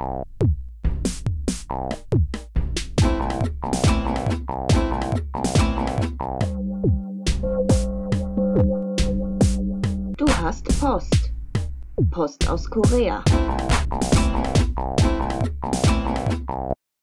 Du hast Post. Post aus Korea.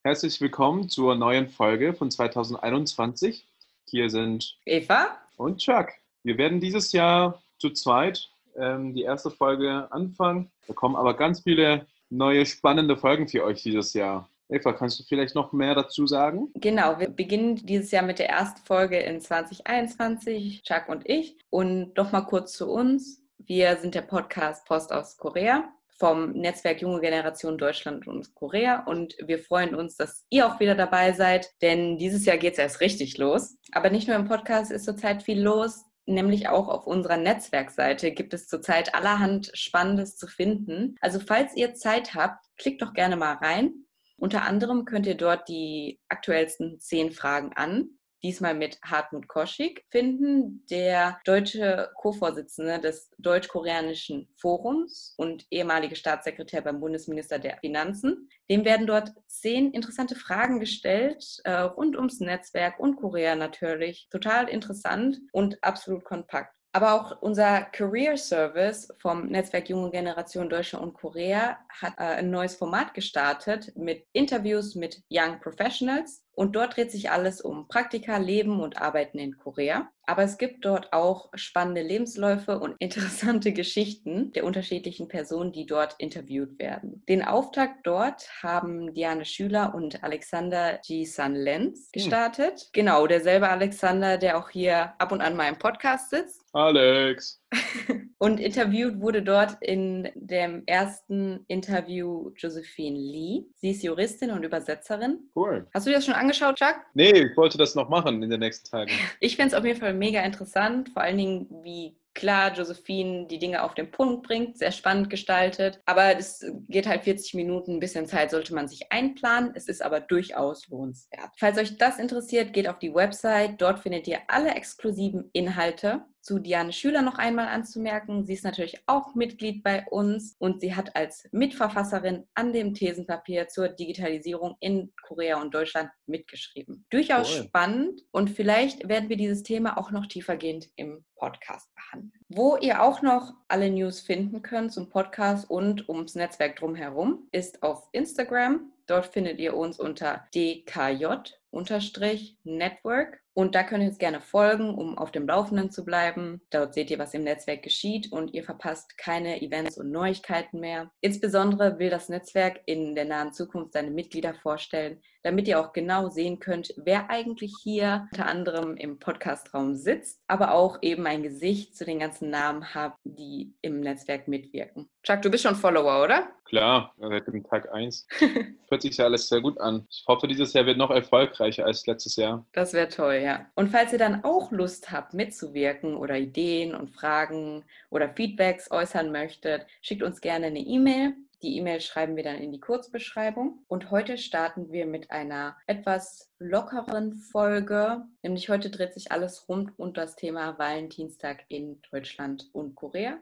Herzlich willkommen zur neuen Folge von 2021. Hier sind Eva? und Chuck. Wir werden dieses Jahr zu zweit ähm, die erste Folge anfangen. Da kommen aber ganz viele neue spannende Folgen für euch dieses Jahr. Eva, kannst du vielleicht noch mehr dazu sagen? Genau, wir beginnen dieses Jahr mit der ersten Folge in 2021, Chuck und ich. Und noch mal kurz zu uns. Wir sind der Podcast Post aus Korea vom Netzwerk Junge Generation Deutschland und Korea. Und wir freuen uns, dass ihr auch wieder dabei seid, denn dieses Jahr geht es erst richtig los. Aber nicht nur im Podcast ist zurzeit viel los, nämlich auch auf unserer Netzwerkseite gibt es zurzeit allerhand Spannendes zu finden. Also falls ihr Zeit habt, klickt doch gerne mal rein. Unter anderem könnt ihr dort die aktuellsten zehn Fragen an, diesmal mit Hartmut Koschik, finden, der deutsche Co-Vorsitzende des Deutsch-Koreanischen Forums und ehemalige Staatssekretär beim Bundesminister der Finanzen. Dem werden dort zehn interessante Fragen gestellt, äh, rund ums Netzwerk und Korea natürlich. Total interessant und absolut kompakt. Aber auch unser Career Service vom Netzwerk Junge Generation Deutschland und Korea hat äh, ein neues Format gestartet mit Interviews mit Young Professionals. Und dort dreht sich alles um Praktika, Leben und Arbeiten in Korea. Aber es gibt dort auch spannende Lebensläufe und interessante Geschichten der unterschiedlichen Personen, die dort interviewt werden. Den Auftakt dort haben Diane Schüler und Alexander G. San Lenz gestartet. Hm. Genau, derselbe Alexander, der auch hier ab und an mal im Podcast sitzt. Alex. und interviewt wurde dort in dem ersten Interview Josephine Lee. Sie ist Juristin und Übersetzerin. Cool. Hast du dir das schon angeschaut, Chuck? Nee, ich wollte das noch machen in den nächsten Tagen. Ich finde es auf jeden Fall mega interessant, vor allen Dingen, wie klar Josephine die Dinge auf den Punkt bringt, sehr spannend gestaltet. Aber es geht halt 40 Minuten, ein bisschen Zeit sollte man sich einplanen. Es ist aber durchaus lohnenswert. Falls euch das interessiert, geht auf die Website. Dort findet ihr alle exklusiven Inhalte zu Diane Schüler noch einmal anzumerken. Sie ist natürlich auch Mitglied bei uns und sie hat als Mitverfasserin an dem Thesenpapier zur Digitalisierung in Korea und Deutschland mitgeschrieben. Durchaus cool. spannend und vielleicht werden wir dieses Thema auch noch tiefergehend im Podcast behandeln. Wo ihr auch noch alle News finden könnt zum Podcast und ums Netzwerk drumherum, ist auf Instagram. Dort findet ihr uns unter DKJ-Network und da könnt ihr uns gerne folgen, um auf dem Laufenden zu bleiben. Dort seht ihr, was im Netzwerk geschieht und ihr verpasst keine Events und Neuigkeiten mehr. Insbesondere will das Netzwerk in der nahen Zukunft seine Mitglieder vorstellen, damit ihr auch genau sehen könnt, wer eigentlich hier unter anderem im Podcastraum sitzt, aber auch eben ein Gesicht zu den ganzen Namen habt, die im Netzwerk mitwirken. Chuck, du bist schon Follower, oder? Klar, seit dem Tag 1. Hört sich ja alles sehr gut an. Ich hoffe, dieses Jahr wird noch erfolgreicher als letztes Jahr. Das wäre toll, ja. Und falls ihr dann auch Lust habt, mitzuwirken oder Ideen und Fragen oder Feedbacks äußern möchtet, schickt uns gerne eine E-Mail. Die E-Mail schreiben wir dann in die Kurzbeschreibung. Und heute starten wir mit einer etwas lockeren Folge. Nämlich heute dreht sich alles rund um das Thema Valentinstag in Deutschland und Korea.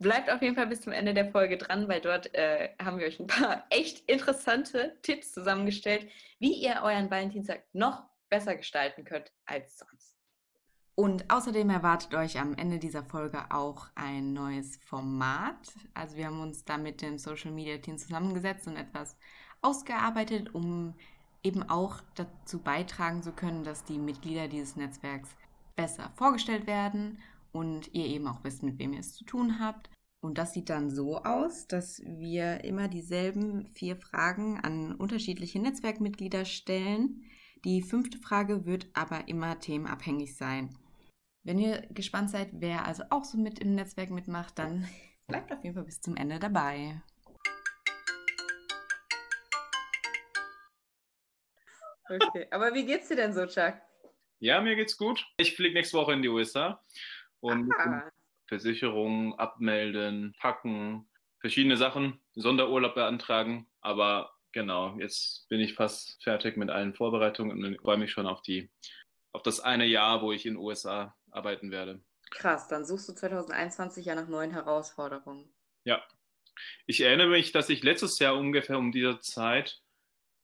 Bleibt auf jeden Fall bis zum Ende der Folge dran, weil dort äh, haben wir euch ein paar echt interessante Tipps zusammengestellt, wie ihr euren Valentinstag noch besser gestalten könnt als sonst. Und außerdem erwartet euch am Ende dieser Folge auch ein neues Format. Also wir haben uns da mit dem Social Media Team zusammengesetzt und etwas ausgearbeitet, um eben auch dazu beitragen zu können, dass die Mitglieder dieses Netzwerks besser vorgestellt werden und ihr eben auch wisst, mit wem ihr es zu tun habt. Und das sieht dann so aus, dass wir immer dieselben vier Fragen an unterschiedliche Netzwerkmitglieder stellen. Die fünfte Frage wird aber immer themenabhängig sein. Wenn ihr gespannt seid, wer also auch so mit im Netzwerk mitmacht, dann bleibt auf jeden Fall bis zum Ende dabei. Okay, aber wie geht's dir denn so, Chuck? Ja, mir geht's gut. Ich fliege nächste Woche in die USA und Versicherungen abmelden, packen, verschiedene Sachen, Sonderurlaub beantragen. Aber genau, jetzt bin ich fast fertig mit allen Vorbereitungen und freue mich schon auf die auf das eine Jahr, wo ich in den USA arbeiten werde. Krass, dann suchst du 2021 ja nach neuen Herausforderungen. Ja, Ich erinnere mich, dass ich letztes Jahr ungefähr um diese Zeit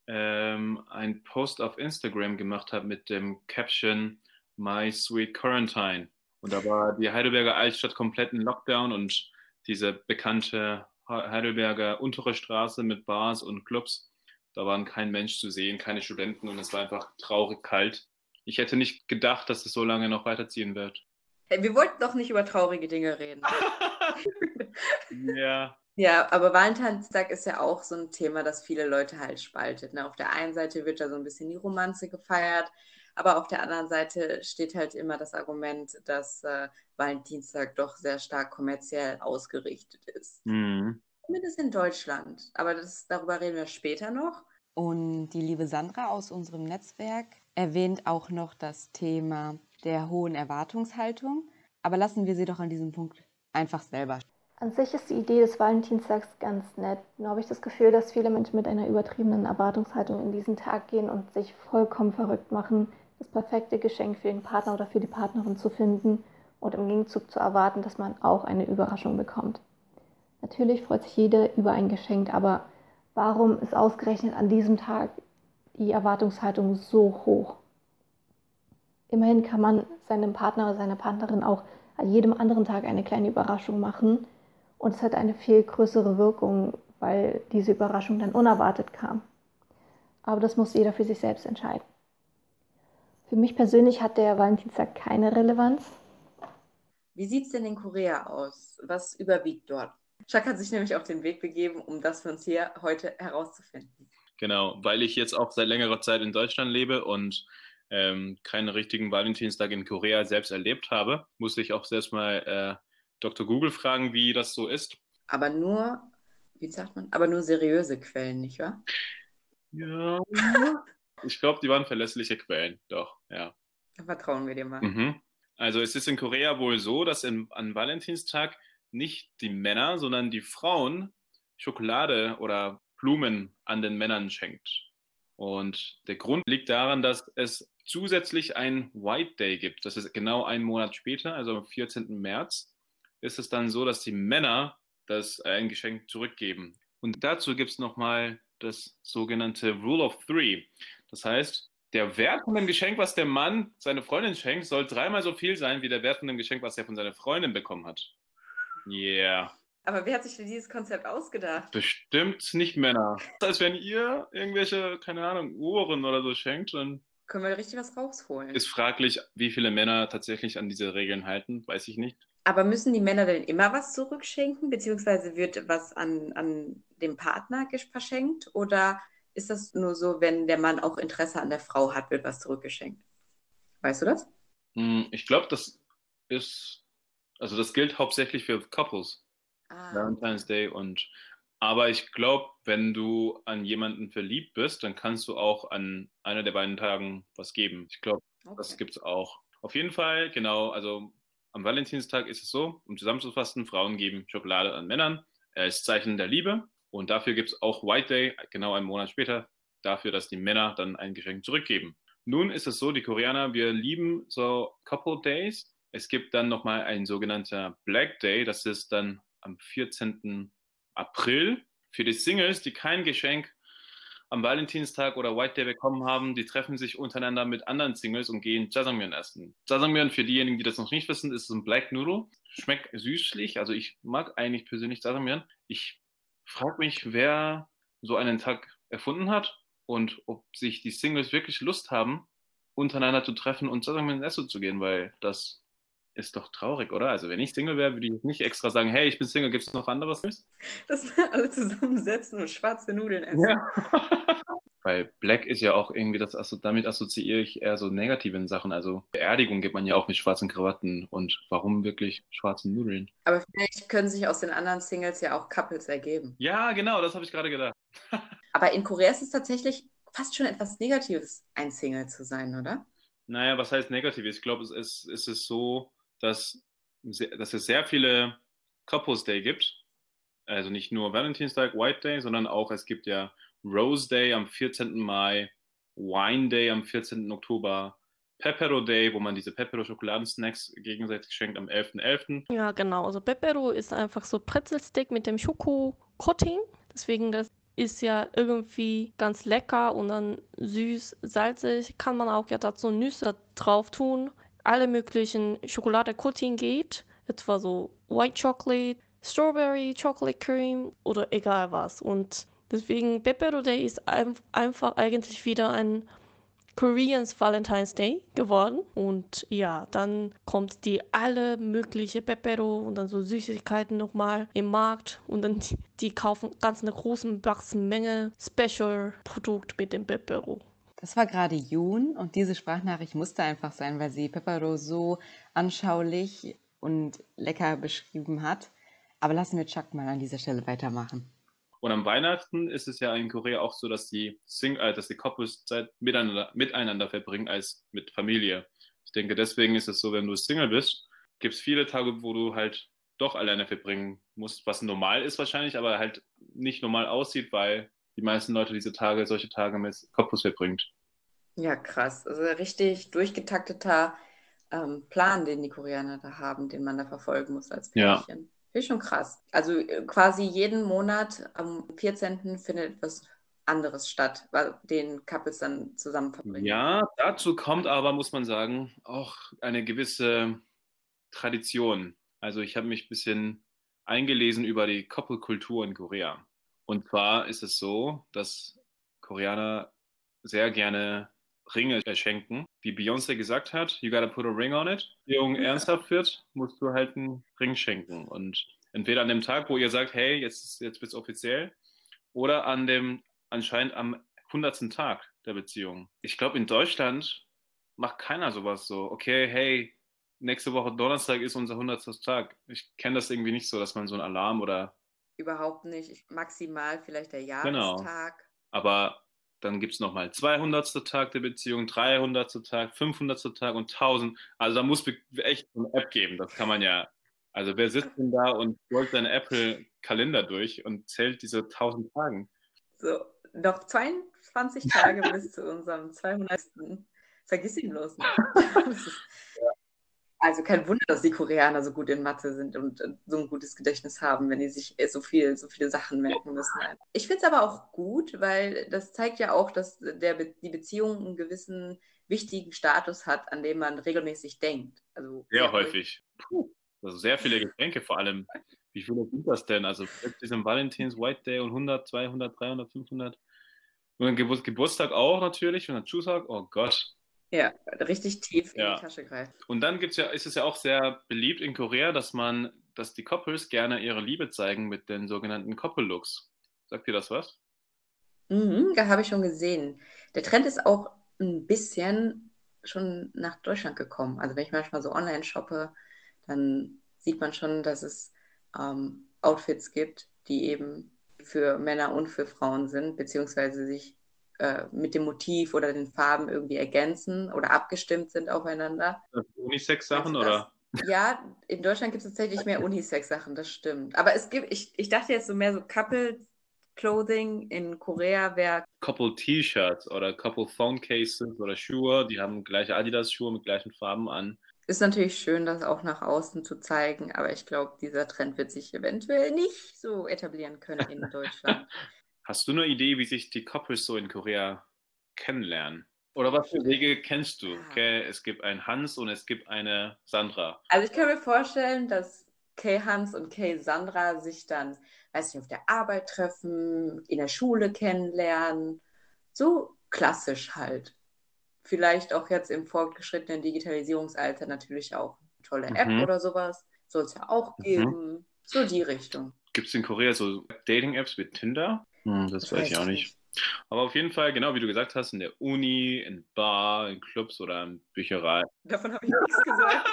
ähm, einen Post auf Instagram gemacht habe mit dem Caption My Sweet Quarantine. Und da war die Heidelberger Altstadt komplett in Lockdown und diese bekannte Heidelberger untere Straße mit Bars und Clubs. Da war kein Mensch zu sehen, keine Studenten und es war einfach traurig kalt. Ich hätte nicht gedacht, dass es so lange noch weiterziehen wird. Wir wollten doch nicht über traurige Dinge reden. ja. Ja, aber Valentinstag ist ja auch so ein Thema, das viele Leute halt spaltet. Ne? Auf der einen Seite wird da so ein bisschen die Romanze gefeiert, aber auf der anderen Seite steht halt immer das Argument, dass äh, Valentinstag doch sehr stark kommerziell ausgerichtet ist. Mhm. Zumindest in Deutschland. Aber das, darüber reden wir später noch. Und die liebe Sandra aus unserem Netzwerk erwähnt auch noch das Thema der hohen Erwartungshaltung. Aber lassen wir sie doch an diesem Punkt einfach selber. An sich ist die Idee des Valentinstags ganz nett. Nur habe ich das Gefühl, dass viele Menschen mit einer übertriebenen Erwartungshaltung in diesen Tag gehen und sich vollkommen verrückt machen, das perfekte Geschenk für den Partner oder für die Partnerin zu finden und im Gegenzug zu erwarten, dass man auch eine Überraschung bekommt. Natürlich freut sich jeder über ein Geschenk, aber warum ist ausgerechnet an diesem Tag die Erwartungshaltung so hoch? Immerhin kann man seinem Partner oder seiner Partnerin auch an jedem anderen Tag eine kleine Überraschung machen und es hat eine viel größere Wirkung, weil diese Überraschung dann unerwartet kam. Aber das muss jeder für sich selbst entscheiden. Für mich persönlich hat der Valentinstag keine Relevanz. Wie sieht es denn in Korea aus? Was überwiegt dort? Chuck hat sich nämlich auf den Weg begeben, um das für uns hier heute herauszufinden. Genau, weil ich jetzt auch seit längerer Zeit in Deutschland lebe und ähm, keinen richtigen Valentinstag in Korea selbst erlebt habe, musste ich auch selbst mal äh, Dr. Google fragen, wie das so ist. Aber nur, wie sagt man, aber nur seriöse Quellen, nicht wahr? Ja. Ich glaube, die waren verlässliche Quellen, doch, ja. Da vertrauen wir dir mal. Mhm. Also es ist in Korea wohl so, dass in, an Valentinstag nicht die Männer, sondern die Frauen Schokolade oder Blumen an den Männern schenkt. Und der Grund liegt daran, dass es zusätzlich ein White Day gibt. Das ist genau einen Monat später, also am 14. März, ist es dann so, dass die Männer das äh, ein Geschenk zurückgeben. Und dazu gibt es nochmal das sogenannte Rule of Three. Das heißt, der Wert von dem Geschenk, was der Mann seine Freundin schenkt, soll dreimal so viel sein wie der Wert von dem Geschenk, was er von seiner Freundin bekommen hat. Yeah. Aber wer hat sich für dieses Konzept ausgedacht? Bestimmt nicht Männer. Als wenn ihr irgendwelche, keine Ahnung, Uhren oder so schenkt, dann. Können wir richtig was rausholen? Ist fraglich, wie viele Männer tatsächlich an diese Regeln halten, weiß ich nicht. Aber müssen die Männer denn immer was zurückschenken, beziehungsweise wird was an, an den Partner verschenkt? Oder ist das nur so, wenn der Mann auch Interesse an der Frau hat, wird was zurückgeschenkt? Weißt du das? Hm, ich glaube, das ist, also das gilt hauptsächlich für Couples. Ah. Valentine's Day und aber ich glaube, wenn du an jemanden verliebt bist, dann kannst du auch an einer der beiden Tagen was geben. Ich glaube, Okay. das gibt es auch. Auf jeden Fall, genau, also am Valentinstag ist es so, um zusammenzufassen, Frauen geben Schokolade an Männern als Zeichen der Liebe. Und dafür gibt es auch White Day, genau einen Monat später, dafür, dass die Männer dann ein Geschenk zurückgeben. Nun ist es so, die Koreaner, wir lieben so Couple Days. Es gibt dann nochmal ein sogenannter Black Day, das ist dann am 14. April. Für die Singles, die kein Geschenk am Valentinstag oder White Day bekommen haben, die treffen sich untereinander mit anderen Singles und gehen Jajangmyeon essen. Jajangmyeon, für diejenigen, die das noch nicht wissen, ist ein Black Noodle. Schmeckt süßlich, also ich mag eigentlich persönlich Jajangmyeon. Ich frage mich, wer so einen Tag erfunden hat und ob sich die Singles wirklich Lust haben, untereinander zu treffen und Jajangmyeon essen zu gehen, weil das ist doch traurig, oder? Also wenn ich Single wäre, würde ich nicht extra sagen, hey, ich bin Single, gibt es noch anderes? Wir alle zusammensetzen und schwarze Nudeln essen. Ja. Weil Black ist ja auch irgendwie, das, also damit assoziiere ich eher so negativen Sachen. Also Beerdigung gibt man ja auch mit schwarzen Krawatten. Und warum wirklich schwarzen Nudeln? Aber vielleicht können sich aus den anderen Singles ja auch Couples ergeben. Ja, genau, das habe ich gerade gedacht. Aber in Korea ist es tatsächlich fast schon etwas Negatives, ein Single zu sein, oder? Naja, was heißt negativ? Ich glaube, es ist, es ist so, dass, dass es sehr viele Couples Day gibt. Also nicht nur Valentinstag, White Day, sondern auch es gibt ja Rose Day am 14. Mai, Wine Day am 14. Oktober, Pepero Day, wo man diese Pepero-Schokoladensnacks gegenseitig schenkt am 11.11. Ja, genau. Also Pepero ist einfach so Brezelstick mit dem Schoko Coating. Deswegen, das ist ja irgendwie ganz lecker und dann süß, salzig. Kann man auch ja dazu Nüsse drauf tun. Alle möglichen Schokolade-Coating geht. Etwa so White Chocolate, Strawberry, Chocolate Cream oder egal was. Und deswegen Pepero Day ist einfach eigentlich wieder ein Koreans Valentine's Day geworden. Und ja, dann kommt die alle mögliche Pepero und dann so Süßigkeiten nochmal im Markt. Und dann die, die kaufen ganz eine große Menge Special-Produkt mit dem Pepero. Das war gerade Jun und diese Sprachnachricht musste einfach sein, weil sie Pepero so anschaulich und lecker beschrieben hat. Aber lassen wir Chuck mal an dieser Stelle weitermachen. Und am Weihnachten ist es ja in Korea auch so, dass die, Sing äh, dass die Couples Zeit miteinander, miteinander verbringen als mit Familie. Ich denke, deswegen ist es so, wenn du Single bist, gibt es viele Tage, wo du halt doch alleine verbringen musst, was normal ist wahrscheinlich, aber halt nicht normal aussieht, weil die meisten Leute diese Tage, solche Tage mit Couples verbringt. Ja, krass. Also richtig durchgetakteter ähm, Plan, den die Koreaner da haben, den man da verfolgen muss als Pärchen. Ja. Finde schon krass. Also äh, quasi jeden Monat am 14. findet etwas anderes statt, weil den Couples dann zusammen verbringen. Ja, dazu kommt aber, muss man sagen, auch eine gewisse Tradition. Also ich habe mich ein bisschen eingelesen über die Couple-Kultur in Korea. Und zwar ist es so, dass Koreaner sehr gerne Ringe schenken. Wie Beyoncé gesagt hat, you gotta put a ring on it. Wenn Jung ernsthaft wird, musst du halt einen Ring schenken. Und entweder an dem Tag, wo ihr sagt, hey, jetzt, jetzt wird es offiziell, oder an dem anscheinend am 100. Tag der Beziehung. Ich glaube, in Deutschland macht keiner sowas so. Okay, hey, nächste Woche Donnerstag ist unser 100. Tag. Ich kenne das irgendwie nicht so, dass man so einen Alarm oder. Überhaupt nicht. Maximal vielleicht der genau. Jahrestag. Genau. Aber dann gibt es nochmal 200. Tag der Beziehung, 300. Tag, 500. Tag und 1000. Also da muss echt eine App geben. Das kann man ja. Also wer sitzt denn da und rollt seinen Apple-Kalender durch und zählt diese 1000 Tagen? So, noch 22 Tage bis zu unserem 200. Vergiss ihn bloß nicht. ja. Also kein Wunder, dass die Koreaner so gut in Mathe sind und so ein gutes Gedächtnis haben, wenn die sich so viel, so viele Sachen merken müssen. Ich finde es aber auch gut, weil das zeigt ja auch, dass der, die Beziehung einen gewissen wichtigen Status hat, an dem man regelmäßig denkt. Also sehr häufig. Puh. Also sehr viele Geschenke vor allem. Wie viele sind das denn? Also diesem Valentins White Day und 100, 200, 300, 500. Und dann Geburtstag auch natürlich und dann Chuseok. Oh Gott. Ja, richtig tief ja. in die Tasche greift. Und dann gibt's ja, ist es ja auch sehr beliebt in Korea, dass man, dass die Couples gerne ihre Liebe zeigen mit den sogenannten Couple-Looks. Sagt ihr das was? Mhm, da habe ich schon gesehen. Der Trend ist auch ein bisschen schon nach Deutschland gekommen. Also wenn ich manchmal so online shoppe, dann sieht man schon, dass es ähm, Outfits gibt, die eben für Männer und für Frauen sind, beziehungsweise sich äh, mit dem Motiv oder den Farben irgendwie ergänzen oder abgestimmt sind aufeinander. Unisex-Sachen oder? Ja, in Deutschland gibt es tatsächlich mehr Unisex-Sachen, das stimmt. Aber es gibt, ich, ich dachte jetzt so mehr so Couple Clothing in Korea wäre. Couple T-Shirts oder Couple Phone Cases oder Schuhe, die haben gleiche Adidas-Schuhe mit gleichen Farben an. Ist natürlich schön, das auch nach außen zu zeigen, aber ich glaube, dieser Trend wird sich eventuell nicht so etablieren können in Deutschland. Hast du eine Idee, wie sich die Couples so in Korea kennenlernen? Oder was für Wege kennst du? Ah. Okay, es gibt einen Hans und es gibt eine Sandra. Also ich kann mir vorstellen, dass Kay Hans und Kay Sandra sich dann, weiß nicht, auf der Arbeit treffen, in der Schule kennenlernen. So klassisch halt. Vielleicht auch jetzt im fortgeschrittenen Digitalisierungsalter natürlich auch eine tolle App mhm. oder sowas. Soll es ja auch mhm. geben. Mhm. So die Richtung. Gibt es in Korea so Dating-Apps wie Tinder? Hm, das, das weiß ich auch nicht. Aber auf jeden Fall, genau wie du gesagt hast, in der Uni, in Bar, in Clubs oder in Bücherei. Davon habe ich nichts gesagt.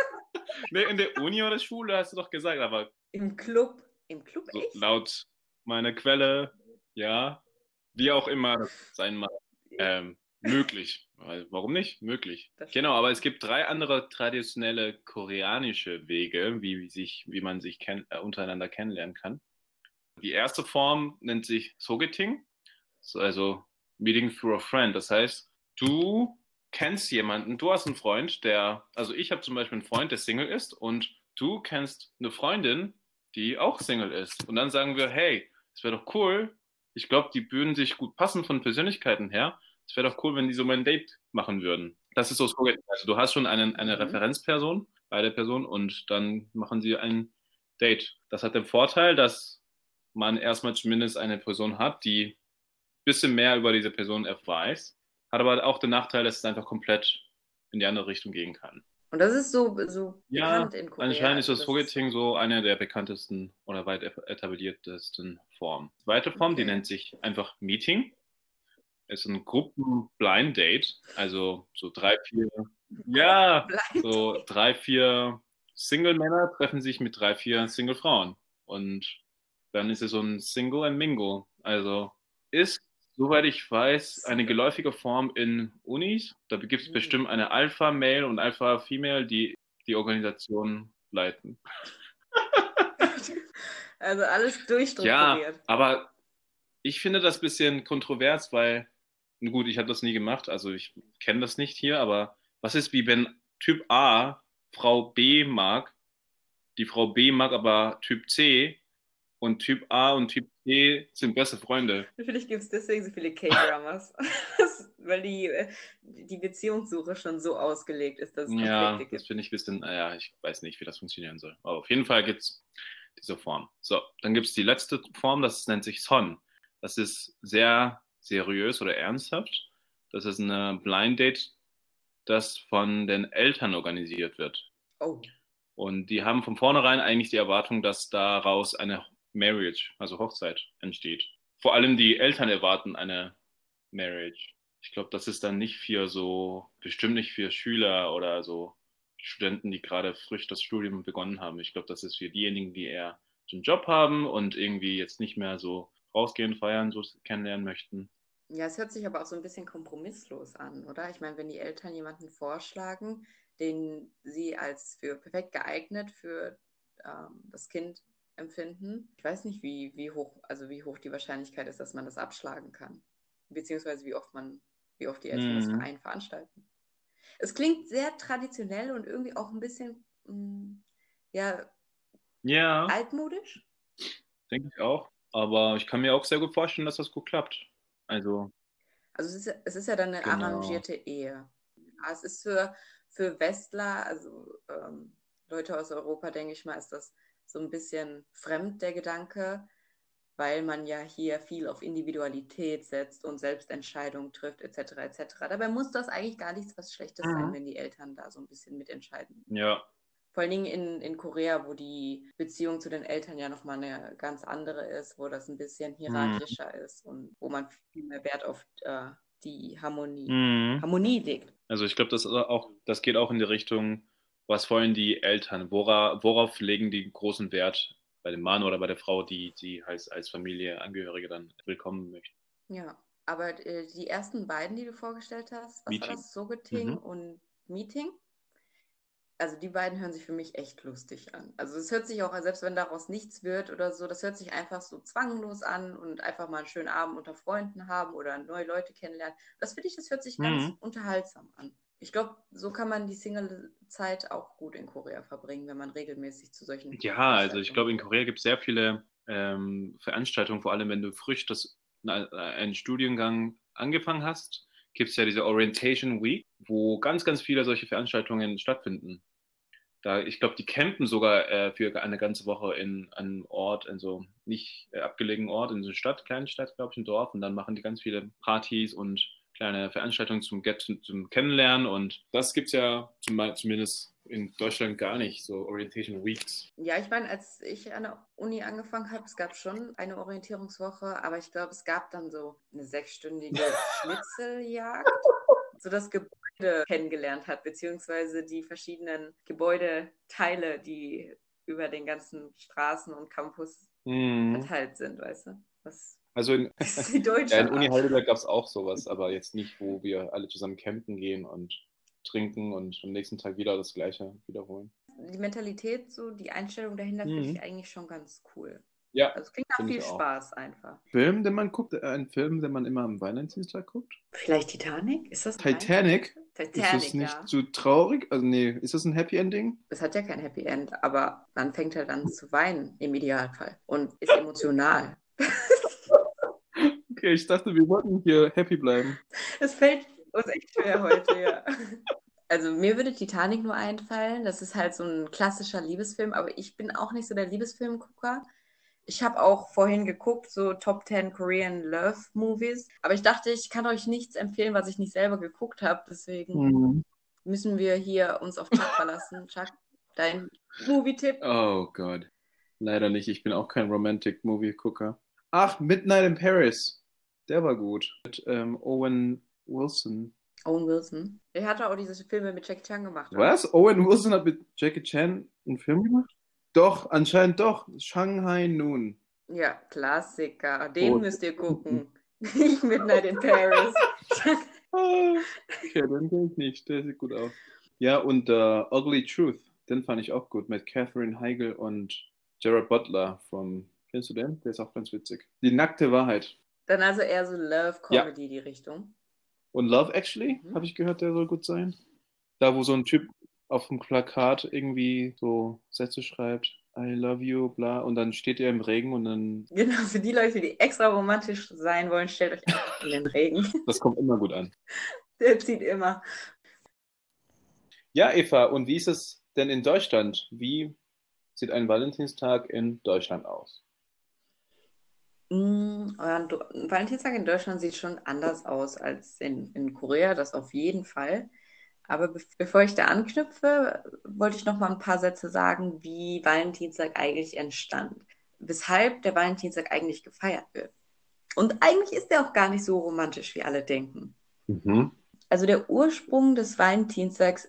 nee, in der Uni oder Schule hast du doch gesagt, aber. Im Club. Im Club so, Laut meiner Quelle, ja. Wie auch immer sein mag. Ähm, möglich. Warum nicht? Möglich. Genau, aber es gibt drei andere traditionelle koreanische Wege, wie, sich, wie man sich kenn äh, untereinander kennenlernen kann. Die erste Form nennt sich Sogeting, also Meeting through a Friend. Das heißt, du kennst jemanden, du hast einen Freund, der, also ich habe zum Beispiel einen Freund, der Single ist und du kennst eine Freundin, die auch Single ist. Und dann sagen wir, hey, es wäre doch cool. Ich glaube, die würden sich gut passen von Persönlichkeiten her. Es wäre doch cool, wenn die so mal ein Date machen würden. Das ist so, also du hast schon einen, eine mhm. Referenzperson bei der Person und dann machen sie ein Date. Das hat den Vorteil, dass man erstmal zumindest eine Person hat, die ein bisschen mehr über diese Person weiß, hat aber auch den Nachteil, dass es einfach komplett in die andere Richtung gehen kann. Und das ist so, so ja, bekannt in Korea. Anscheinend ist das, das Targeting so eine der bekanntesten oder weit etabliertesten Formen. Die zweite Form, okay. die nennt sich einfach Meeting. Ist ein Gruppen-Blind Date. Also so drei, vier, ja, so drei, vier Single-Männer treffen sich mit drei, vier Single-Frauen. Und dann ist es so ein Single and Mingle. Also ist Soweit ich weiß, eine geläufige Form in Unis. Da gibt es mhm. bestimmt eine Alpha-Male und Alpha-Female, die die Organisation leiten. Also alles durchstrukturiert. Ja, aber ich finde das ein bisschen kontrovers, weil, gut, ich habe das nie gemacht, also ich kenne das nicht hier, aber was ist wie wenn Typ A Frau B mag, die Frau B mag aber Typ C und Typ A und Typ C sind beste Freunde. Vielleicht gibt es deswegen so viele K-Dramas. Weil die, äh, die Beziehungssuche schon so ausgelegt ist, dass es Ja, das finde ich ein bisschen, naja, ich weiß nicht, wie das funktionieren soll. Aber auf jeden Fall gibt es diese Form. So, dann gibt es die letzte Form, das nennt sich Son. Das ist sehr seriös oder ernsthaft. Das ist eine Blind Date, das von den Eltern organisiert wird. Oh. Und die haben von vornherein eigentlich die Erwartung, dass daraus eine Marriage, also Hochzeit, entsteht. Vor allem die Eltern erwarten eine Marriage. Ich glaube, das ist dann nicht für so, bestimmt nicht für Schüler oder so Studenten, die gerade frisch das Studium begonnen haben. Ich glaube, das ist für diejenigen, die eher einen Job haben und irgendwie jetzt nicht mehr so rausgehen, feiern, so kennenlernen möchten. Ja, es hört sich aber auch so ein bisschen kompromisslos an, oder? Ich meine, wenn die Eltern jemanden vorschlagen, den sie als für perfekt geeignet für ähm, das Kind empfinden. Ich weiß nicht, wie, wie hoch, also wie hoch die Wahrscheinlichkeit ist, dass man das abschlagen kann. Beziehungsweise wie oft man, wie oft die Eltern mhm. das Verein veranstalten. Es klingt sehr traditionell und irgendwie auch ein bisschen mh, mm, ja, ja, altmodisch. Denke ich auch. Aber ich kann mir auch sehr gut vorstellen, dass das gut klappt. Also. Also es ist, es ist ja dann eine genau. arrangierte Ehe. Es ist für, für Westler, also ähm, Leute aus Europa, denke ich mal, ist das so ein bisschen fremd, der Gedanke, weil man ja hier viel auf Individualität setzt und Selbstentscheidungen trifft, etc. etc. Dabei muss das eigentlich gar nichts was Schlechtes mhm. sein, wenn die Eltern da so ein bisschen mitentscheiden. Ja. Vor allen Dingen in, in Korea, wo die Beziehung zu den Eltern ja nochmal eine ganz andere ist, wo das ein bisschen mhm. hierarchischer mhm. ist und wo man viel mehr Wert auf äh, die Harmonie, mhm. Harmonie legt. Also ich glaube, das, das geht auch in die Richtung, was wollen die Eltern? Wora, worauf legen die großen Wert bei dem Mann oder bei der Frau, die sie als, als Familienangehörige dann willkommen möchten? Ja, aber äh, die ersten beiden, die du vorgestellt hast, was Meeting. war das? Sogeting mhm. und Meeting? Also die beiden hören sich für mich echt lustig an. Also es hört sich auch, selbst wenn daraus nichts wird oder so, das hört sich einfach so zwanglos an und einfach mal einen schönen Abend unter Freunden haben oder neue Leute kennenlernen. Das finde ich, das hört sich mhm. ganz unterhaltsam an. Ich glaube, so kann man die Single-Zeit auch gut in Korea verbringen, wenn man regelmäßig zu solchen. Ja, also ich glaube, in Korea gibt es sehr viele ähm, Veranstaltungen, vor allem wenn du frisch das, einen Studiengang angefangen hast, gibt es ja diese Orientation Week, wo ganz, ganz viele solche Veranstaltungen stattfinden. Da, ich glaube, die campen sogar äh, für eine ganze Woche in einem Ort, in so nicht äh, abgelegenen Ort, in so einer Stadt, kleinen Stadt, glaube ich, ein Dorf, und dann machen die ganz viele Partys und kleine Veranstaltung zum, Get, zum Kennenlernen und das gibt es ja zum, zumindest in Deutschland gar nicht, so Orientation Weeks. Ja, ich meine, als ich an der Uni angefangen habe, es gab schon eine Orientierungswoche, aber ich glaube, es gab dann so eine sechsstündige Schnitzeljagd, so das Gebäude kennengelernt hat, beziehungsweise die verschiedenen Gebäudeteile, die über den ganzen Straßen und Campus mhm. verteilt sind, weißt du? Was also in, ja, in Uni Heidelberg gab es auch sowas, aber jetzt nicht, wo wir alle zusammen campen gehen und trinken und am nächsten Tag wieder das Gleiche wiederholen. Die Mentalität, so die Einstellung dahinter mhm. finde ich eigentlich schon ganz cool. Ja, Also es klingt nach viel auch. Spaß einfach. Film, den man guckt, äh, ein Film, den man immer am Valentinstag guckt? Vielleicht Titanic? Ist das Titanic? Titanic, ist das nicht ja. zu traurig? Also nee, ist das ein Happy Ending? Es hat ja kein Happy End, aber man fängt halt an zu weinen im Idealfall und ist emotional. Okay, ich dachte, wir wollten hier happy bleiben. Es fällt uns echt schwer heute, ja. Also mir würde Titanic nur einfallen. Das ist halt so ein klassischer Liebesfilm, aber ich bin auch nicht so der Liebesfilmgucker. Ich habe auch vorhin geguckt, so Top 10 Korean Love Movies. Aber ich dachte, ich kann euch nichts empfehlen, was ich nicht selber geguckt habe. Deswegen Mhm. müssen wir hier uns auf Chuck verlassen. Chuck, dein Movie-Tipp? Oh Gott. Leider nicht. Ich bin auch kein Romantic-Movie-Gucker. Ach, Midnight in Paris. Der war gut. Mit ähm, Owen Wilson. Owen Wilson. Der hat auch diese Filme mit Jackie Chan gemacht. oder? Was? Owen Wilson hat mit Jackie Chan einen Film gemacht? Doch, anscheinend doch. Shanghai Noon. Ja, Klassiker. Den Oh. müsst ihr gucken. Nicht Midnight in Paris. Okay, den kenn ich nicht. Der sieht gut aus. Ja, und äh, Ugly Truth. Den fand ich auch gut. Mit Catherine Heigl und Gerard Butler vom. Kennst du den? Der ist auch ganz witzig. Die nackte Wahrheit. Dann also eher so Love-Comedy, die Richtung. Und Love Actually, Mhm. habe ich gehört, der soll gut sein. Da, wo so ein Typ auf dem Plakat irgendwie so Sätze schreibt. I love you, bla. Und dann steht er im Regen und dann. Genau, für die Leute, die extra romantisch sein wollen, stellt euch einfach in den Regen. Das kommt immer gut an. Der zieht immer. Ja, Eva, und wie ist es denn in Deutschland? Wie sieht ein Valentinstag in Deutschland aus? Ein Valentinstag in Deutschland sieht schon anders aus als in, in Korea, das auf jeden Fall. Aber be bevor ich da anknüpfe, wollte ich noch mal ein paar Sätze sagen, wie Valentinstag eigentlich entstand. Weshalb der Valentinstag eigentlich gefeiert wird. Und eigentlich ist er auch gar nicht so romantisch, wie alle denken. Mhm. Also der Ursprung des Valentinstags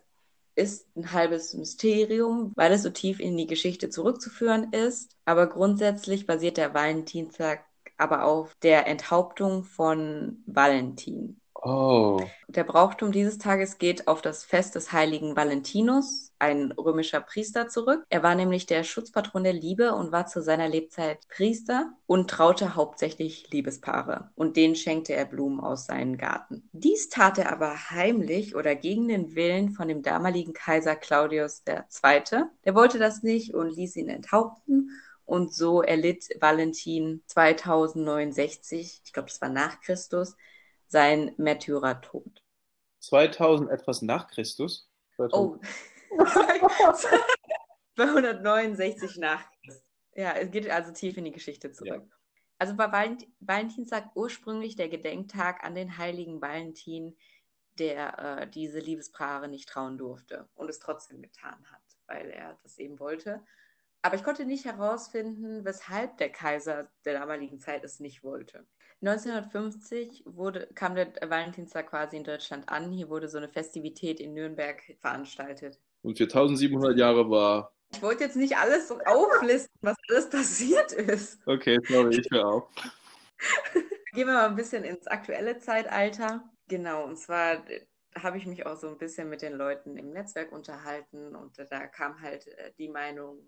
ist ein halbes Mysterium, weil es so tief in die Geschichte zurückzuführen ist. Aber grundsätzlich basiert der Valentinstag aber auf der Enthauptung von Valentin. Oh. Der Brauchtum dieses Tages geht auf das Fest des heiligen Valentinus, ein römischer Priester, zurück. Er war nämlich der Schutzpatron der Liebe und war zu seiner Lebzeit Priester und traute hauptsächlich Liebespaare. Und denen schenkte er Blumen aus seinem Garten. Dies tat er aber heimlich oder gegen den Willen von dem damaligen Kaiser Claudius II. Der wollte das nicht und ließ ihn enthaupten. Und so erlitt Valentin 2069, ich glaube, das war nach Christus, sein Märtyrertod. 2000 etwas nach Christus? Oh, 269 nach Christus. Ja, es geht also tief in die Geschichte zurück. Also war Valent Valentinstag ursprünglich der Gedenktag an den heiligen Valentin, der äh, diese Liebespaare nicht trauen durfte und es trotzdem getan hat, weil er das eben wollte. Aber ich konnte nicht herausfinden, weshalb der Kaiser der damaligen Zeit es nicht wollte. 1950 wurde, kam der Valentinstag quasi in Deutschland an. Hier wurde so eine Festivität in Nürnberg veranstaltet. Und für 1700 Jahre war. Ich wollte jetzt nicht alles so auflisten, was alles passiert ist. Okay, sorry, ich höre auf. Gehen wir mal ein bisschen ins aktuelle Zeitalter. Genau, und zwar habe ich mich auch so ein bisschen mit den Leuten im Netzwerk unterhalten und da kam halt äh, die Meinung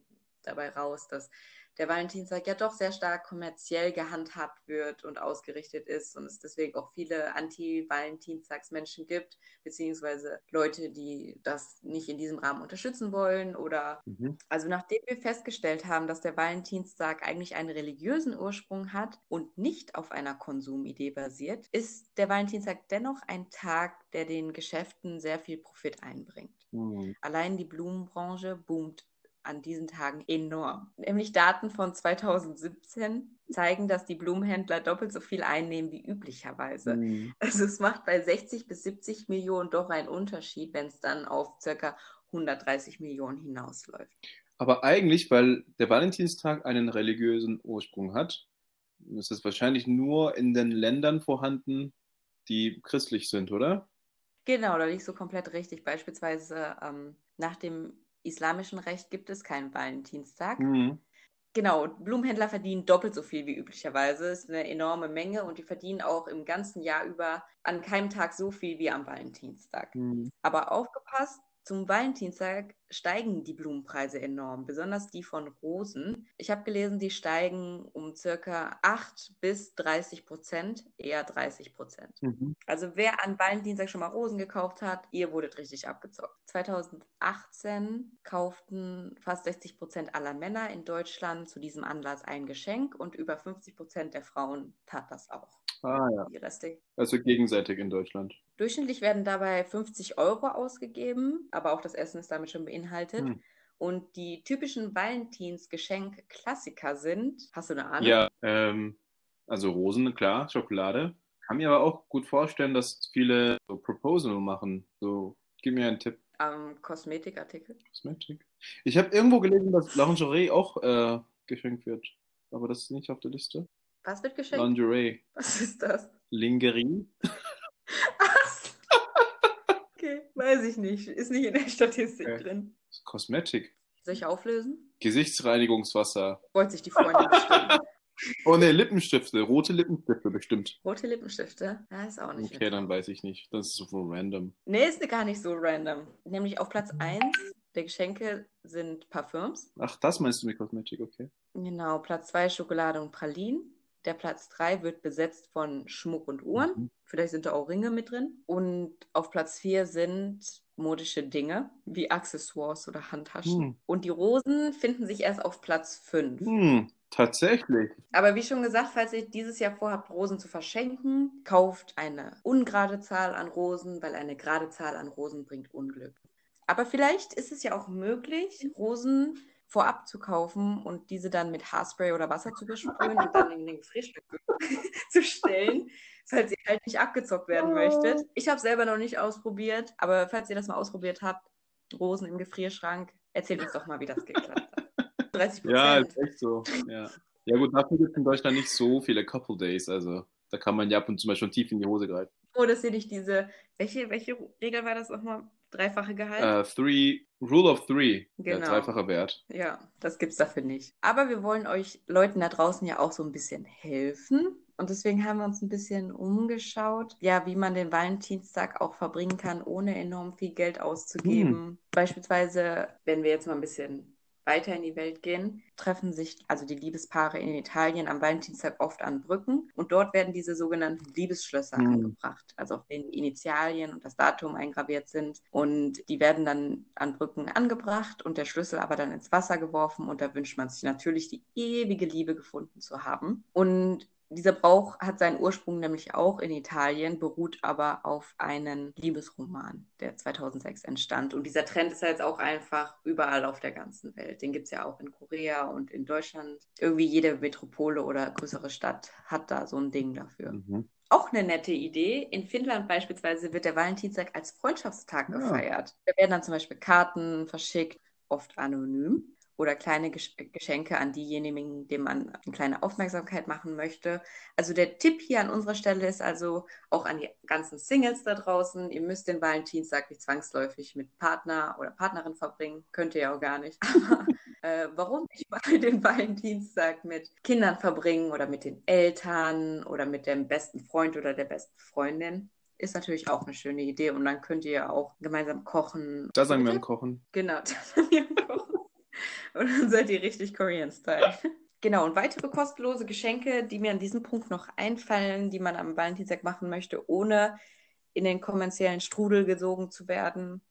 dabei raus, dass der Valentinstag ja doch sehr stark kommerziell gehandhabt wird und ausgerichtet ist und es deswegen auch viele Anti-Valentinstagsmenschen gibt, beziehungsweise Leute, die das nicht in diesem Rahmen unterstützen wollen oder Mhm. also nachdem wir festgestellt haben, dass der Valentinstag eigentlich einen religiösen Ursprung hat und nicht auf einer Konsumidee basiert, ist der Valentinstag dennoch ein Tag, der den Geschäften sehr viel Profit einbringt. Hm. Allein die Blumenbranche boomt an diesen Tagen enorm. Nämlich Daten von 2017 zeigen, dass die Blumenhändler doppelt so viel einnehmen wie üblicherweise. Hm. Also es macht bei 60 bis 70 Millionen doch einen Unterschied, wenn es dann auf circa 130 Millionen hinausläuft. Aber eigentlich, weil der Valentinstag einen religiösen Ursprung hat, ist es wahrscheinlich nur in den Ländern vorhanden, die christlich sind, oder? Genau, da liegst du komplett richtig. Beispielsweise ähm, nach dem islamischen Recht gibt es keinen Valentinstag. Mhm. Genau, Blumenhändler verdienen doppelt so viel wie üblicherweise. Das ist eine enorme Menge und die verdienen auch im ganzen Jahr über an keinem Tag so viel wie am Valentinstag. Mhm. Aber aufgepasst, Zum Valentinstag steigen die Blumenpreise enorm, besonders die von Rosen. Ich habe gelesen, die steigen um circa 8 bis 30 Prozent, eher 30 Prozent. Mhm. Also wer an Valentinstag schon mal Rosen gekauft hat, ihr wurdet richtig abgezockt. 2018 kauften fast 60 Prozent aller Männer in Deutschland zu diesem Anlass ein Geschenk und über 50 Prozent der Frauen tat das auch. Ah ja. Die Also gegenseitig in Deutschland. Durchschnittlich werden dabei 50 Euro ausgegeben, aber auch das Essen ist damit schon beinhaltet. Hm. Und die typischen Valentinsgeschenk-Klassiker sind, hast du eine Ahnung? Ja, ähm, also Rosen, klar, Schokolade. Kann mir aber auch gut vorstellen, dass viele so Proposal machen. So, gib mir einen Tipp. Ähm, Kosmetikartikel. Cosmetic. Ich habe irgendwo gelesen, dass Lingerie auch äh, geschenkt wird. Aber das ist nicht auf der Liste. Was wird geschenkt? Lingerie. Was ist das? Lingerie. Ach, okay, weiß ich nicht. Ist nicht in der Statistik Okay. drin. Cosmetic. Soll ich auflösen? Gesichtsreinigungswasser. Freut sich die Freundin bestimmt. Oh ne, Lippenstifte. Rote Lippenstifte bestimmt. Rote Lippenstifte? Ja, ist auch nicht. Okay, dann weiß ich nicht. Das ist so random. Nee, ist gar nicht so random. Nämlich auf Platz 1 der Geschenke sind Parfüms. Ach, das meinst du mit Cosmetic, okay. Genau, Platz 2 Schokolade und Pralinen. Der Platz 3 wird besetzt von Schmuck und Uhren. Mhm. Vielleicht sind da auch Ringe mit drin. Und auf Platz 4 sind modische Dinge wie Accessoires oder Handtaschen. Hm. Und die Rosen finden sich erst auf Platz 5. Hm, tatsächlich. Aber wie schon gesagt, falls ihr dieses Jahr vorhabt, Rosen zu verschenken, kauft eine ungerade Zahl an Rosen, weil eine gerade Zahl an Rosen bringt Unglück. Aber vielleicht ist es ja auch möglich, Rosen vorab zu kaufen und diese dann mit Haarspray oder Wasser zu besprühen und dann in den Gefrierschrank zu stellen, falls ihr halt nicht abgezockt werden möchtet. Ich habe selber noch nicht ausprobiert, aber falls ihr das mal ausprobiert habt, Rosen im Gefrierschrank, erzählt uns doch mal, wie das geklappt hat. 30 Ja, ist echt so. Ja, ja gut, dafür gibt es in Deutschland nicht so viele Couple Days. Also da kann man ja ab und zu mal schon tief in die Hose greifen. froh, dass ihr nicht diese. Welche, welche Regel war das nochmal? Dreifache Gehalt? Äh, three, Rule of Three, der Genau. dreifache Wert. Ja, das gibt's dafür nicht. Aber wir wollen euch Leuten da draußen ja auch so ein bisschen helfen. Und deswegen haben wir uns ein bisschen umgeschaut, ja, wie man den Valentinstag auch verbringen kann, ohne enorm viel Geld auszugeben. Beispielsweise, wenn wir jetzt mal ein bisschen weiter in die Welt gehen, treffen sich also die Liebespaare in Italien am Valentinstag oft an Brücken und dort werden diese sogenannten Liebesschlösser Mhm. angebracht, also auf denen die Initialien und das Datum eingraviert sind und die werden dann an Brücken angebracht und der Schlüssel aber dann ins Wasser geworfen und da wünscht man sich natürlich die ewige Liebe gefunden zu haben und dieser Brauch hat seinen Ursprung nämlich auch in Italien, beruht aber auf einem Liebesroman, der 2006 entstand. Und dieser Trend ist jetzt auch einfach überall auf der ganzen Welt. Den gibt es ja auch in Korea und in Deutschland. Irgendwie jede Metropole oder größere Stadt hat da so ein Ding dafür. Mhm. Auch eine nette Idee. In Finnland beispielsweise wird der Valentinstag als Freundschaftstag Ja. gefeiert. Da werden dann zum Beispiel Karten verschickt, oft anonym. Oder kleine Gesch- Geschenke an diejenigen, denen man eine kleine Aufmerksamkeit machen möchte. Also der Tipp hier an unserer Stelle ist also auch an die ganzen Singles da draußen. Ihr müsst den Valentinstag nicht zwangsläufig mit Partner oder Partnerin verbringen. Könnt ihr ja auch gar nicht. Aber äh, warum nicht mal den Valentinstag mit Kindern verbringen oder mit den Eltern oder mit dem besten Freund oder der besten Freundin? Ist natürlich auch eine schöne Idee und dann könnt ihr auch gemeinsam kochen. Da sagen wir am Kochen. Genau, da sagen wir kochen. Und dann seid ihr richtig Korean-Style. Genau, und weitere kostenlose Geschenke, die mir an diesem Punkt noch einfallen, die man am Valentinstag machen möchte, ohne in den kommerziellen Strudel gesogen zu werden.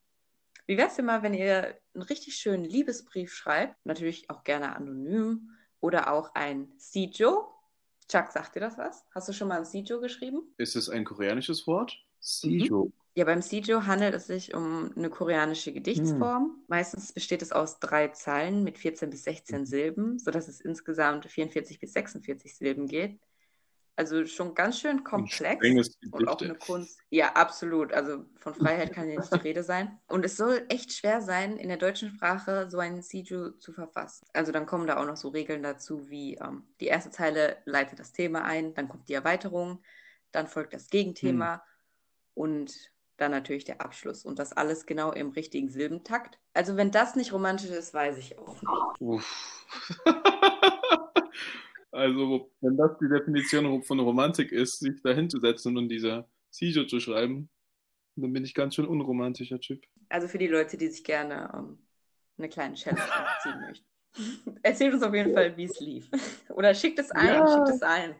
Wie wäre es denn mal, wenn ihr einen richtig schönen Liebesbrief schreibt? Natürlich auch gerne anonym oder auch ein Sijo. Chuck, sagt dir das was? Hast du schon mal ein Sijo geschrieben? Ist es ein koreanisches Wort? Sijo. Ja, beim Sijo handelt es sich um eine koreanische Gedichtsform. Meistens besteht es aus drei Zeilen mit 14 bis 16 Silben, sodass es insgesamt 44 bis 46 Silben geht. Also schon ganz schön komplex. Und auch eine Kunst. Ja, absolut. Also von Freiheit kann ja nicht die Rede sein. Und es soll echt schwer sein, in der deutschen Sprache so einen Siju zu verfassen. Also dann kommen da auch noch so Regeln dazu, wie ähm, die erste Zeile leitet das Thema ein, dann kommt die Erweiterung, dann folgt das Gegenthema und dann natürlich der Abschluss. Und das alles genau im richtigen Silbentakt. Also wenn das nicht romantisch ist, weiß ich auch nicht. Also, wenn das die Definition von Romantik ist, sich da hinzusetzen und dieser Sijo zu schreiben, Dann bin ich ganz schön unromantischer Typ. Also für die Leute, die sich gerne ähm, eine kleine Challenge ziehen möchten. Erzählt uns auf jeden Fall, wie es lief. Oder schickt es ein, ja. schickt es ein.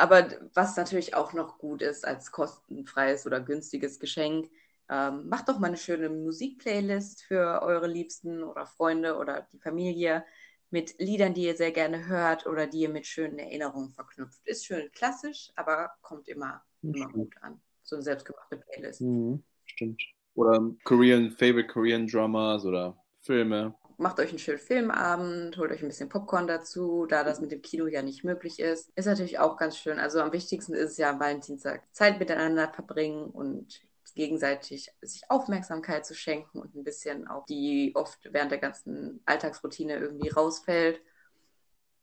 Aber was natürlich auch noch gut ist als kostenfreies oder günstiges Geschenk, ähm, macht doch mal eine schöne Musikplaylist für eure Liebsten oder Freunde oder die Familie mit Liedern, die ihr sehr gerne hört oder die ihr mit schönen Erinnerungen verknüpft. Ist schön klassisch, aber kommt immer, immer gut an. So eine selbstgemachte Playlist. Mhm, stimmt. Oder Korean, Favorite Korean Dramas oder Filme. Macht euch einen schönen Filmabend, holt euch ein bisschen Popcorn dazu, da das mit dem Kino ja nicht möglich ist. Ist natürlich auch ganz schön. Also am wichtigsten ist es ja am Valentinstag Zeit miteinander verbringen und gegenseitig sich Aufmerksamkeit zu schenken und ein bisschen auch die oft während der ganzen Alltagsroutine irgendwie rausfällt.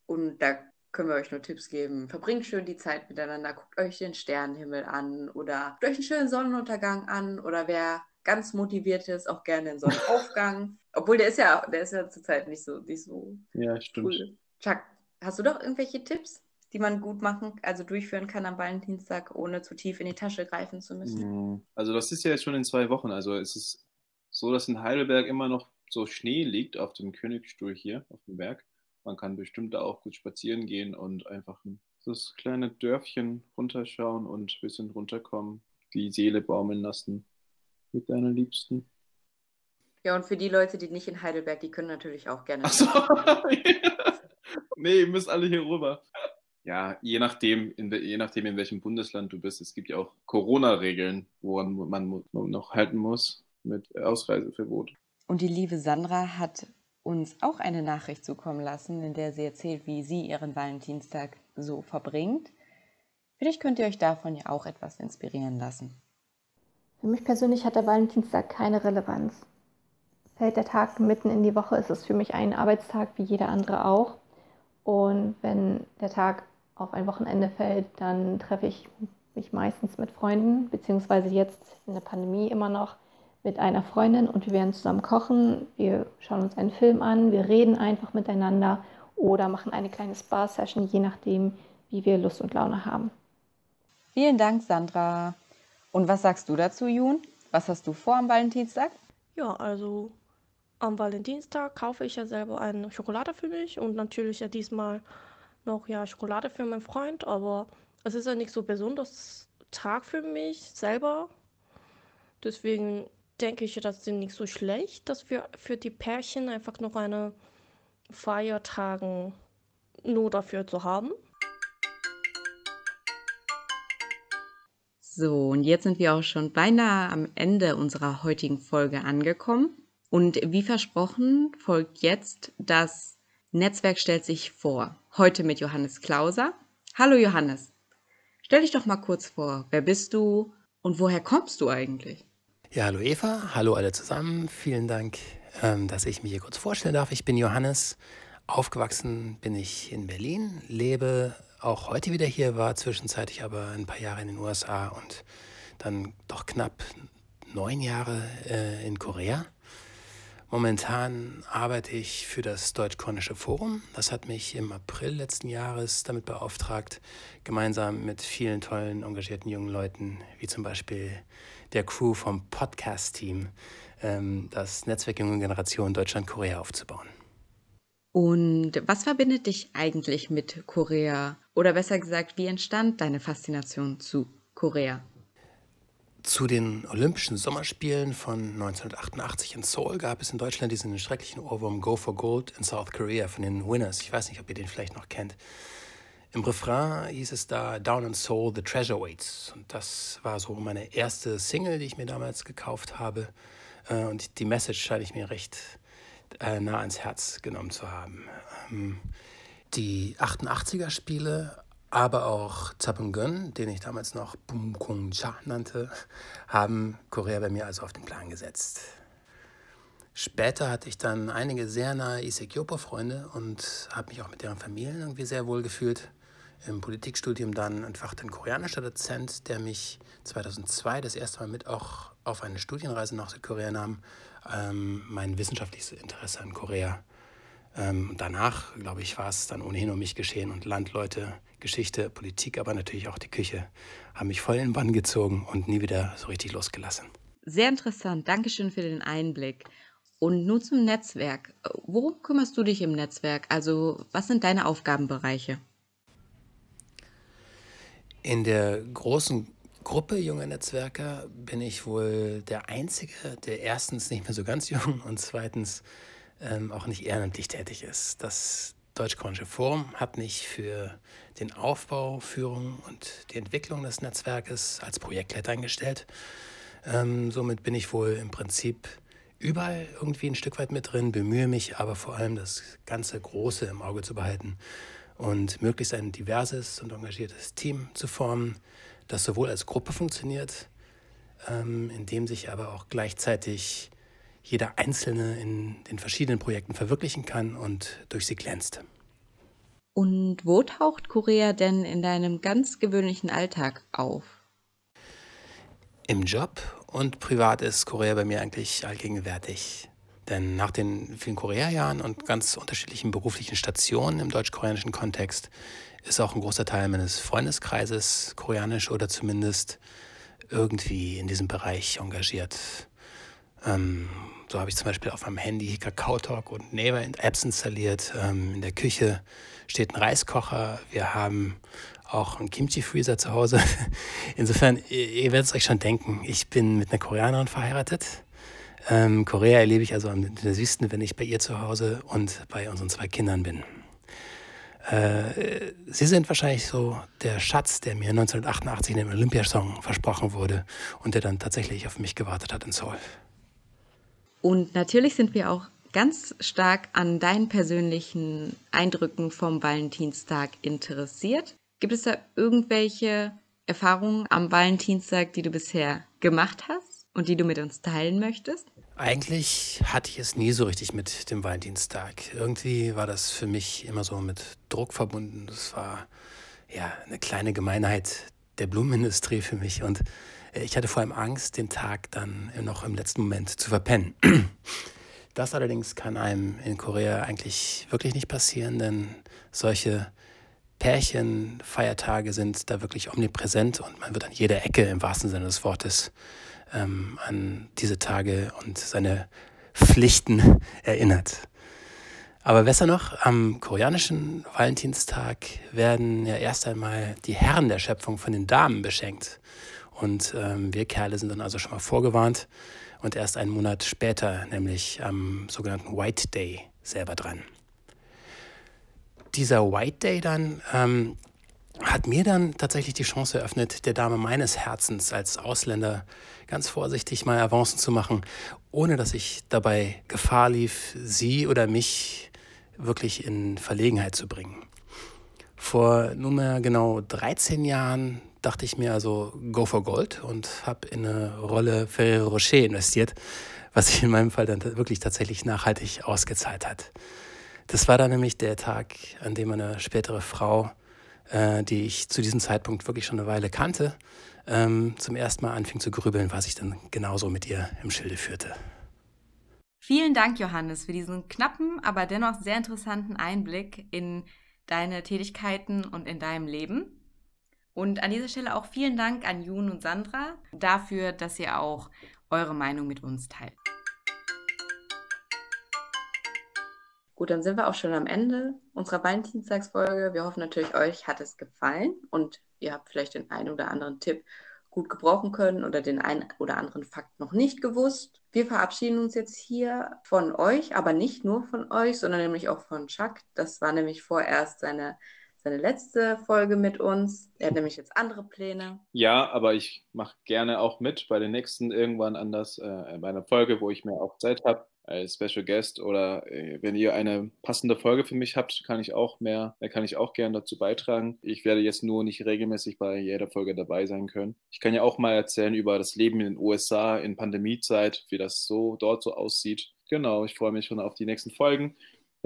Und da können wir euch nur Tipps geben. Verbringt schön die Zeit miteinander, guckt euch den Sternenhimmel an oder guckt euch einen schönen Sonnenuntergang an oder wer ganz motiviert ist, auch gerne den Sonnenaufgang. Obwohl der ist ja, der ist ja zurzeit nicht so, nicht so ja, stimmt. cool. Chuck, hast du doch irgendwelche Tipps? die man gut machen, also durchführen kann am Valentinstag, ohne zu tief in die Tasche greifen zu müssen. Also das ist ja jetzt schon in zwei Wochen. Also es ist so, dass in Heidelberg immer noch so Schnee liegt auf dem Königsstuhl hier auf dem Berg. Man kann bestimmt da auch gut spazieren gehen und einfach das kleine Dörfchen runterschauen und ein bisschen runterkommen, die Seele baumeln lassen mit deiner Liebsten. Ja, und für die Leute, die nicht in Heidelberg, die können natürlich auch gerne. Ach so. nee, ihr müsst alle hier rüber ja, je nachdem, in, je nachdem, in welchem Bundesland du bist, es gibt ja auch Corona-Regeln, woran man noch halten muss mit Ausreiseverbot. Und die liebe Sandra hat uns auch eine Nachricht zukommen lassen, in der sie erzählt, wie sie ihren Valentinstag so verbringt. Vielleicht könnt ihr euch davon ja auch etwas inspirieren lassen. Für mich persönlich hat der Valentinstag keine Relevanz. Fällt der Tag mitten in die Woche, ist es für mich ein Arbeitstag wie jeder andere auch. Und wenn der Tag auf ein Wochenende fällt, dann treffe ich mich meistens mit Freunden, beziehungsweise jetzt in der Pandemie immer noch mit einer Freundin und wir werden zusammen kochen, wir schauen uns einen Film an, wir reden einfach miteinander oder machen eine kleine Spa-Session, je nachdem, wie wir Lust und Laune haben. Vielen Dank, Sandra. Und was sagst du dazu, Jun? Was hast du vor am Valentinstag? Ja, also am Valentinstag kaufe ich ja selber eine Schokolade für mich und natürlich ja diesmal noch ja Schokolade für meinen Freund, aber es ist ja nicht so besonders Tag für mich selber. Deswegen denke ich, das ist nicht so schlecht, dass wir für die Pärchen einfach noch eine Feiertagen nur dafür zu haben. So, und jetzt sind wir auch schon beinahe am Ende unserer heutigen Folge angekommen. Und wie versprochen folgt jetzt das Netzwerk stellt sich vor. Heute mit Johannes Klauser. Hallo Johannes. Stell dich doch mal kurz vor. Wer bist du und woher kommst du eigentlich? Ja, hallo Eva. Hallo alle zusammen. Vielen Dank, ähm, dass ich mich hier kurz vorstellen darf. Ich bin Johannes. Aufgewachsen bin ich in Berlin, lebe auch heute wieder hier, war zwischenzeitlich aber ein paar Jahre in den USA und dann doch knapp neun Jahre äh, in Korea. Momentan arbeite ich für das Deutsch-Kornische Forum. Das hat mich im April letzten Jahres damit beauftragt, gemeinsam mit vielen tollen, engagierten jungen Leuten, wie zum Beispiel der Crew vom Podcast-Team, ähm, das Netzwerk Junge Generation Deutschland-Korea aufzubauen. Und was verbindet dich eigentlich mit Korea? Oder besser gesagt, wie entstand deine Faszination zu Korea? Zu den Olympischen Sommerspielen von 1988 in Seoul gab es in Deutschland diesen schrecklichen Ohrwurm Go for Gold in South Korea von den Winners. Ich weiß nicht, ob ihr den vielleicht noch kennt. Im Refrain hieß es da Down in Seoul, The Treasure Waits. Und das war so meine erste Single, die ich mir damals gekauft habe. Äh, und die Message scheine ich mir recht äh, nah ans Herz genommen zu haben. Die 88er Spiele aber auch Zapungön, den ich damals noch Bum Kung Cha nannte, haben Korea bei mir also auf den Plan gesetzt. Später hatte ich dann einige sehr nahe Isekyopo-Freunde und habe mich auch mit deren Familien irgendwie sehr wohl gefühlt. Im Politikstudium dann entfacht ein koreanischer Dozent, der mich 2002 das erste Mal mit auch auf eine Studienreise nach Südkorea nahm, ähm, mein wissenschaftliches Interesse an Korea Ähm, danach, glaube ich, war es dann ohnehin um mich geschehen und Landleute, Geschichte, Politik, aber natürlich auch die Küche haben mich voll in den Bann gezogen und nie wieder so richtig losgelassen. Sehr interessant. Dankeschön für den Einblick. Und nun zum Netzwerk. Worum kümmerst du dich im Netzwerk? Also, was sind deine Aufgabenbereiche? In der großen Gruppe junger Netzwerker bin ich wohl der Einzige, der erstens nicht mehr so ganz jung und zweitens ähm, auch nicht ehrenamtlich tätig ist. Das Deutsch-Koreanische Forum hat mich für den Aufbau, Führung und die Entwicklung des Netzwerkes als Projektleiter eingestellt. Ähm, somit bin ich wohl im Prinzip überall irgendwie ein Stück weit mit drin, bemühe mich aber vor allem das ganze Große im Auge zu behalten und möglichst ein diverses und engagiertes Team zu formen, das sowohl als Gruppe funktioniert, ähm, in dem sich aber auch gleichzeitig jeder Einzelne in den verschiedenen Projekten verwirklichen kann und durch sie glänzt. Und wo taucht Korea denn in deinem ganz gewöhnlichen Alltag auf? Im Job und privat ist Korea bei mir eigentlich allgegenwärtig. Denn nach den vielen Korea-Jahren und ganz unterschiedlichen beruflichen Stationen im deutsch-koreanischen Kontext ist auch ein großer Teil meines Freundeskreises koreanisch oder zumindest irgendwie in diesem Bereich engagiert. Ähm, so habe ich zum Beispiel auf meinem Handy Kakao Talk und Naver Apps installiert. Ähm, in der Küche steht ein Reiskocher. Wir haben auch einen Kimchi-Freezer zu Hause. Insofern, ihr, ihr werdet es euch schon denken, ich bin mit einer Koreanerin verheiratet. Ähm, Korea erlebe ich also am süßesten, wenn ich bei ihr zu Hause und bei unseren zwei Kindern bin. Äh, sie sind wahrscheinlich so der Schatz, der mir 1988 in dem Olympiasong versprochen wurde und der dann tatsächlich auf mich gewartet hat in Seoul. Und natürlich sind wir auch ganz stark an deinen persönlichen Eindrücken vom Valentinstag interessiert. Gibt es da irgendwelche Erfahrungen am Valentinstag, die du bisher gemacht hast und die du mit uns teilen möchtest? Eigentlich hatte ich es nie so richtig mit dem Valentinstag. Irgendwie war das für mich immer so mit Druck verbunden. Das war ja eine kleine Gemeinheit der Blumenindustrie für mich und ich hatte vor allem Angst, den Tag dann noch im letzten Moment zu verpennen. Das allerdings kann einem in Korea eigentlich wirklich nicht passieren, denn solche Pärchen, Feiertage sind da wirklich omnipräsent und man wird an jeder Ecke im wahrsten Sinne des Wortes ähm, an diese Tage und seine Pflichten erinnert. Aber besser noch, am koreanischen Valentinstag werden ja erst einmal die Herren der Schöpfung von den Damen beschenkt. Und ähm, wir Kerle sind dann also schon mal vorgewarnt und erst einen Monat später, nämlich am sogenannten White Day, selber dran. Dieser White Day dann ähm, hat mir dann tatsächlich die Chance eröffnet, der Dame meines Herzens als Ausländer ganz vorsichtig mal Avancen zu machen, ohne dass ich dabei Gefahr lief, sie oder mich wirklich in Verlegenheit zu bringen. Vor nunmehr genau 13 Jahren dachte ich mir also Go for Gold und habe in eine Rolle Ferrero Rocher investiert, was sich in meinem Fall dann wirklich tatsächlich nachhaltig ausgezahlt hat. Das war dann nämlich der Tag, an dem eine spätere Frau, äh, die ich zu diesem Zeitpunkt wirklich schon eine Weile kannte, ähm, zum ersten Mal anfing zu grübeln, was ich dann genauso mit ihr im Schilde führte. Vielen Dank, Johannes, für diesen knappen, aber dennoch sehr interessanten Einblick in deine Tätigkeiten und in deinem Leben. Und an dieser Stelle auch vielen Dank an Jun und Sandra dafür, dass ihr auch eure Meinung mit uns teilt. Gut, dann sind wir auch schon am Ende unserer Valentinstagsfolge. Wir hoffen natürlich, euch hat es gefallen und ihr habt vielleicht den einen oder anderen Tipp gut gebrauchen können oder den einen oder anderen Fakt noch nicht gewusst. Wir verabschieden uns jetzt hier von euch, aber nicht nur von euch, sondern nämlich auch von Chuck. Das war nämlich vorerst seine seine letzte Folge mit uns. Er hat nämlich jetzt andere Pläne. Ja, aber ich mache gerne auch mit bei den nächsten irgendwann anders, äh, bei einer Folge, wo ich mehr auch Zeit habe als Special Guest oder äh, wenn ihr eine passende Folge für mich habt, kann ich auch mehr, äh, kann ich auch gerne dazu beitragen. Ich werde jetzt nur nicht regelmäßig bei jeder Folge dabei sein können. Ich kann ja auch mal erzählen über das Leben in den USA in Pandemiezeit, wie das so dort so aussieht. Genau, ich freue mich schon auf die nächsten Folgen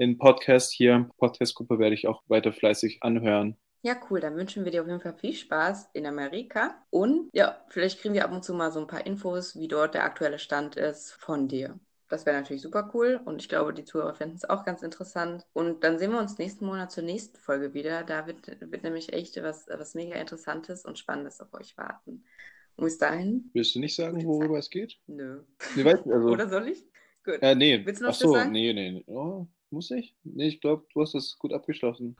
den Podcast hier, Podcast-Gruppe werde ich auch weiter fleißig anhören. Ja, cool. Dann wünschen wir dir auf jeden Fall viel Spaß in Amerika. Und ja, vielleicht kriegen wir ab und zu mal so ein paar Infos, wie dort der aktuelle Stand ist von dir. Das wäre natürlich super cool und ich glaube, die Zuhörer finden es auch ganz interessant. Und dann sehen wir uns nächsten Monat zur nächsten Folge wieder. Da wird, wird nämlich echt was, was mega Interessantes und Spannendes auf euch warten. Und bis dahin. Willst du nicht sagen, worüber es geht? Nö. Nee, also, Oder soll ich? Gut. äh, nee. Willst du noch Ach so, sagen? nee, nee. nee. Oh, muss ich? Nee, ich glaube, du hast das gut abgeschlossen.